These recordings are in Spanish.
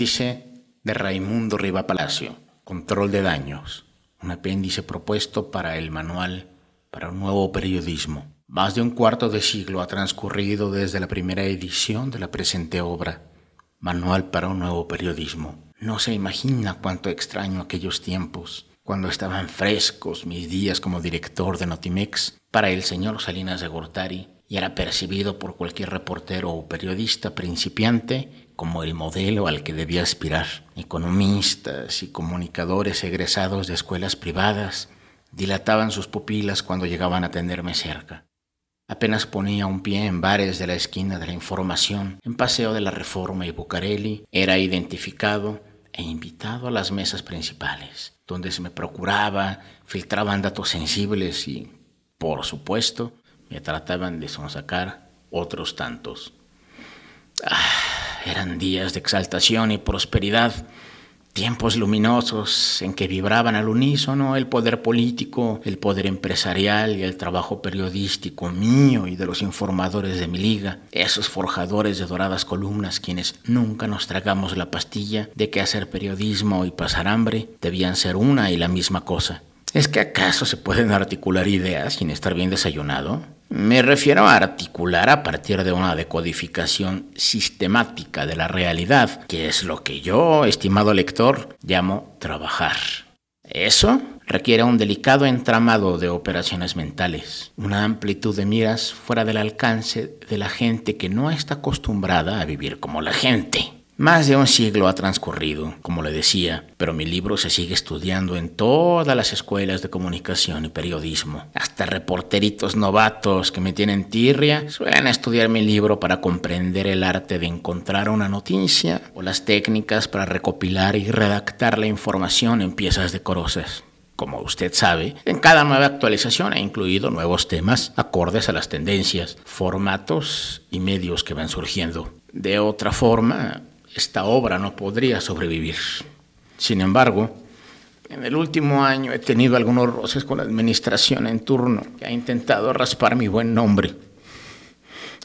Apéndice de Raimundo Riva Palacio. Control de daños. Un apéndice propuesto para el manual para un nuevo periodismo. Más de un cuarto de siglo ha transcurrido desde la primera edición de la presente obra. Manual para un nuevo periodismo. No se imagina cuánto extraño aquellos tiempos, cuando estaban frescos mis días como director de Notimex para el señor Salinas de Gortari y era percibido por cualquier reportero o periodista principiante como el modelo al que debía aspirar. Economistas y comunicadores egresados de escuelas privadas dilataban sus pupilas cuando llegaban a tenerme cerca. Apenas ponía un pie en bares de la esquina de la información, en Paseo de la Reforma y Bucareli, era identificado e invitado a las mesas principales, donde se me procuraba, filtraban datos sensibles y, por supuesto, me trataban de sonsacar otros tantos. Ah, eran días de exaltación y prosperidad, tiempos luminosos en que vibraban al unísono el poder político, el poder empresarial y el trabajo periodístico mío y de los informadores de mi liga, esos forjadores de doradas columnas quienes nunca nos tragamos la pastilla de que hacer periodismo y pasar hambre debían ser una y la misma cosa. ¿Es que acaso se pueden articular ideas sin estar bien desayunado? Me refiero a articular a partir de una decodificación sistemática de la realidad, que es lo que yo, estimado lector, llamo trabajar. Eso requiere un delicado entramado de operaciones mentales, una amplitud de miras fuera del alcance de la gente que no está acostumbrada a vivir como la gente. Más de un siglo ha transcurrido, como le decía, pero mi libro se sigue estudiando en todas las escuelas de comunicación y periodismo. Hasta reporteritos novatos que me tienen tirria suelen estudiar mi libro para comprender el arte de encontrar una noticia o las técnicas para recopilar y redactar la información en piezas decorosas. Como usted sabe, en cada nueva actualización he incluido nuevos temas acordes a las tendencias, formatos y medios que van surgiendo. De otra forma, esta obra no podría sobrevivir. Sin embargo, en el último año he tenido algunos roces con la administración en turno que ha intentado raspar mi buen nombre.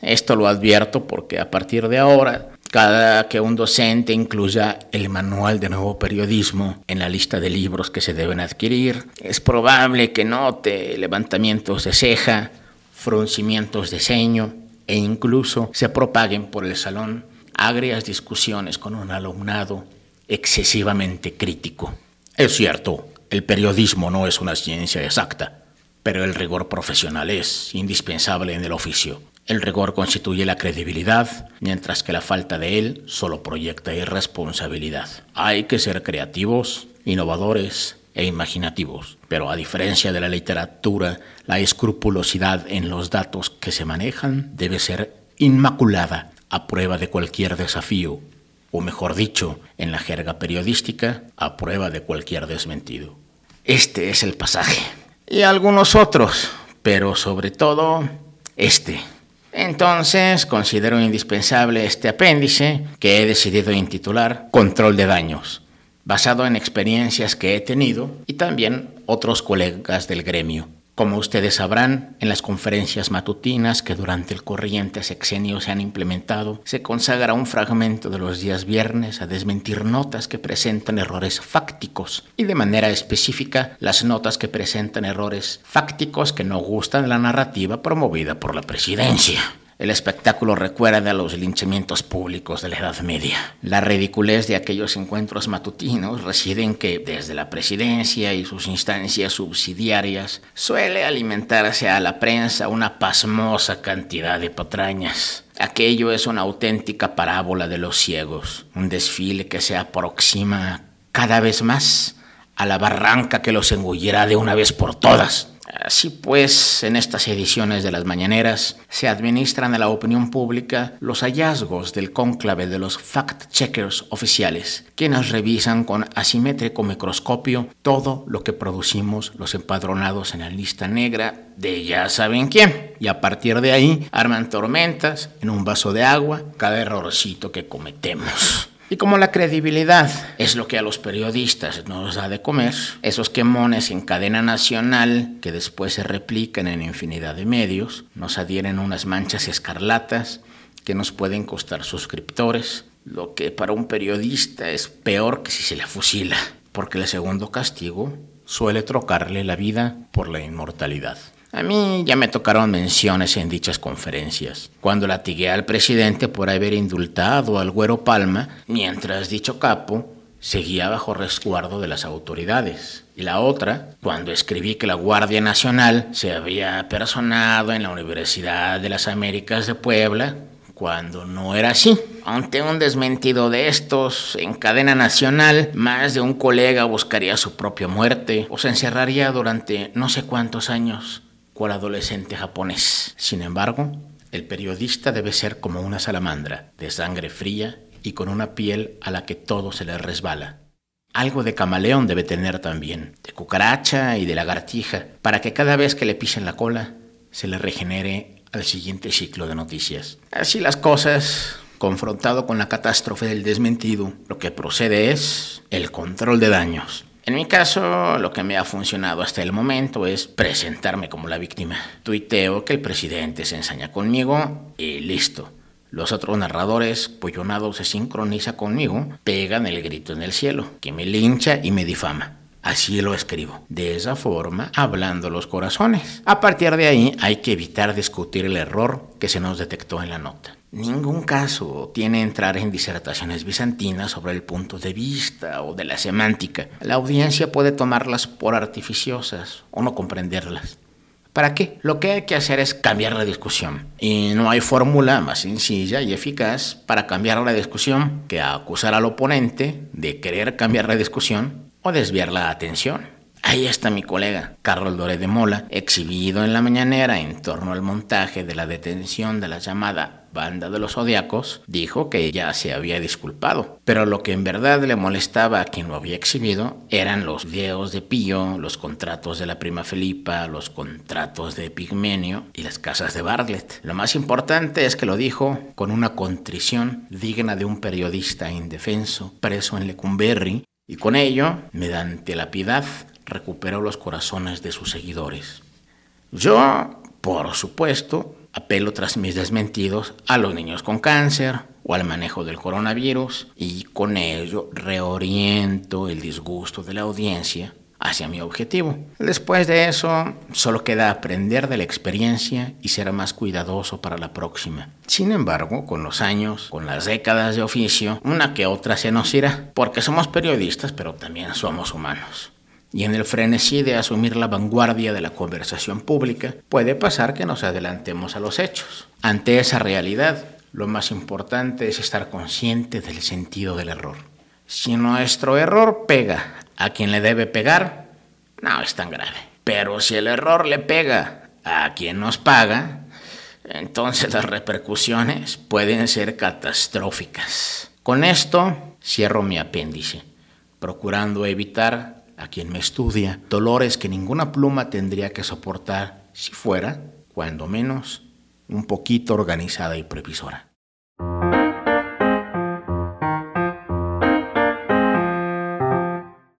Esto lo advierto porque a partir de ahora, cada que un docente incluya el manual de nuevo periodismo en la lista de libros que se deben adquirir, es probable que note levantamientos de ceja, fruncimientos de ceño e incluso se propaguen por el salón agrias discusiones con un alumnado excesivamente crítico. Es cierto, el periodismo no es una ciencia exacta, pero el rigor profesional es indispensable en el oficio. El rigor constituye la credibilidad, mientras que la falta de él solo proyecta irresponsabilidad. Hay que ser creativos, innovadores e imaginativos, pero a diferencia de la literatura, la escrupulosidad en los datos que se manejan debe ser inmaculada a prueba de cualquier desafío, o mejor dicho, en la jerga periodística, a prueba de cualquier desmentido. Este es el pasaje. Y algunos otros, pero sobre todo este. Entonces considero indispensable este apéndice que he decidido intitular Control de Daños, basado en experiencias que he tenido y también otros colegas del gremio. Como ustedes sabrán, en las conferencias matutinas que durante el corriente sexenio se han implementado, se consagra un fragmento de los días viernes a desmentir notas que presentan errores fácticos y de manera específica las notas que presentan errores fácticos que no gustan de la narrativa promovida por la presidencia. El espectáculo recuerda los linchamientos públicos de la Edad Media. La ridiculez de aquellos encuentros matutinos reside en que desde la presidencia y sus instancias subsidiarias suele alimentarse a la prensa una pasmosa cantidad de patrañas. Aquello es una auténtica parábola de los ciegos, un desfile que se aproxima cada vez más a la barranca que los engullirá de una vez por todas. Así pues, en estas ediciones de las mañaneras se administran a la opinión pública los hallazgos del cónclave de los fact-checkers oficiales, quienes revisan con asimétrico microscopio todo lo que producimos los empadronados en la lista negra de ya saben quién. Y a partir de ahí arman tormentas en un vaso de agua cada errorcito que cometemos. Y como la credibilidad es lo que a los periodistas nos da de comer, esos quemones en cadena nacional que después se replican en infinidad de medios, nos adhieren unas manchas escarlatas que nos pueden costar suscriptores, lo que para un periodista es peor que si se le fusila, porque el segundo castigo suele trocarle la vida por la inmortalidad. A mí ya me tocaron menciones en dichas conferencias, cuando latigué al presidente por haber indultado al güero Palma, mientras dicho capo seguía bajo resguardo de las autoridades. Y la otra, cuando escribí que la Guardia Nacional se había personado en la Universidad de las Américas de Puebla, cuando no era así. Ante un desmentido de estos en cadena nacional, más de un colega buscaría su propia muerte o se encerraría durante no sé cuántos años cual adolescente japonés. Sin embargo, el periodista debe ser como una salamandra, de sangre fría y con una piel a la que todo se le resbala. Algo de camaleón debe tener también, de cucaracha y de lagartija, para que cada vez que le pisen la cola se le regenere al siguiente ciclo de noticias. Así las cosas, confrontado con la catástrofe del desmentido, lo que procede es el control de daños. En mi caso, lo que me ha funcionado hasta el momento es presentarme como la víctima. Tuiteo que el presidente se ensaña conmigo y listo. Los otros narradores, cuyo nado se sincroniza conmigo, pegan el grito en el cielo, que me lincha y me difama. Así lo escribo. De esa forma, hablando los corazones. A partir de ahí, hay que evitar discutir el error que se nos detectó en la nota. Ningún caso tiene entrar en disertaciones bizantinas sobre el punto de vista o de la semántica. La audiencia puede tomarlas por artificiosas o no comprenderlas. ¿Para qué? Lo que hay que hacer es cambiar la discusión. Y no hay fórmula más sencilla y eficaz para cambiar la discusión que acusar al oponente de querer cambiar la discusión o desviar la atención. Ahí está mi colega, Carlos Doré de Mola, exhibido en la mañanera en torno al montaje de la detención de la llamada banda de los zodiacos, dijo que ya se había disculpado. Pero lo que en verdad le molestaba a quien lo había exhibido eran los videos de Pío, los contratos de la prima Felipa, los contratos de Pigmenio y las casas de Bartlett. Lo más importante es que lo dijo con una contrición digna de un periodista indefenso preso en Lecumberri y con ello, mediante la piedad, recuperó los corazones de sus seguidores. Yo, por supuesto, apelo tras mis desmentidos a los niños con cáncer o al manejo del coronavirus y con ello reoriento el disgusto de la audiencia hacia mi objetivo. Después de eso, solo queda aprender de la experiencia y ser más cuidadoso para la próxima. Sin embargo, con los años, con las décadas de oficio, una que otra se nos irá, porque somos periodistas, pero también somos humanos y en el frenesí de asumir la vanguardia de la conversación pública, puede pasar que nos adelantemos a los hechos. Ante esa realidad, lo más importante es estar consciente del sentido del error. Si nuestro error pega a quien le debe pegar, no es tan grave. Pero si el error le pega a quien nos paga, entonces las repercusiones pueden ser catastróficas. Con esto cierro mi apéndice, procurando evitar a quien me estudia, dolores que ninguna pluma tendría que soportar si fuera, cuando menos, un poquito organizada y previsora.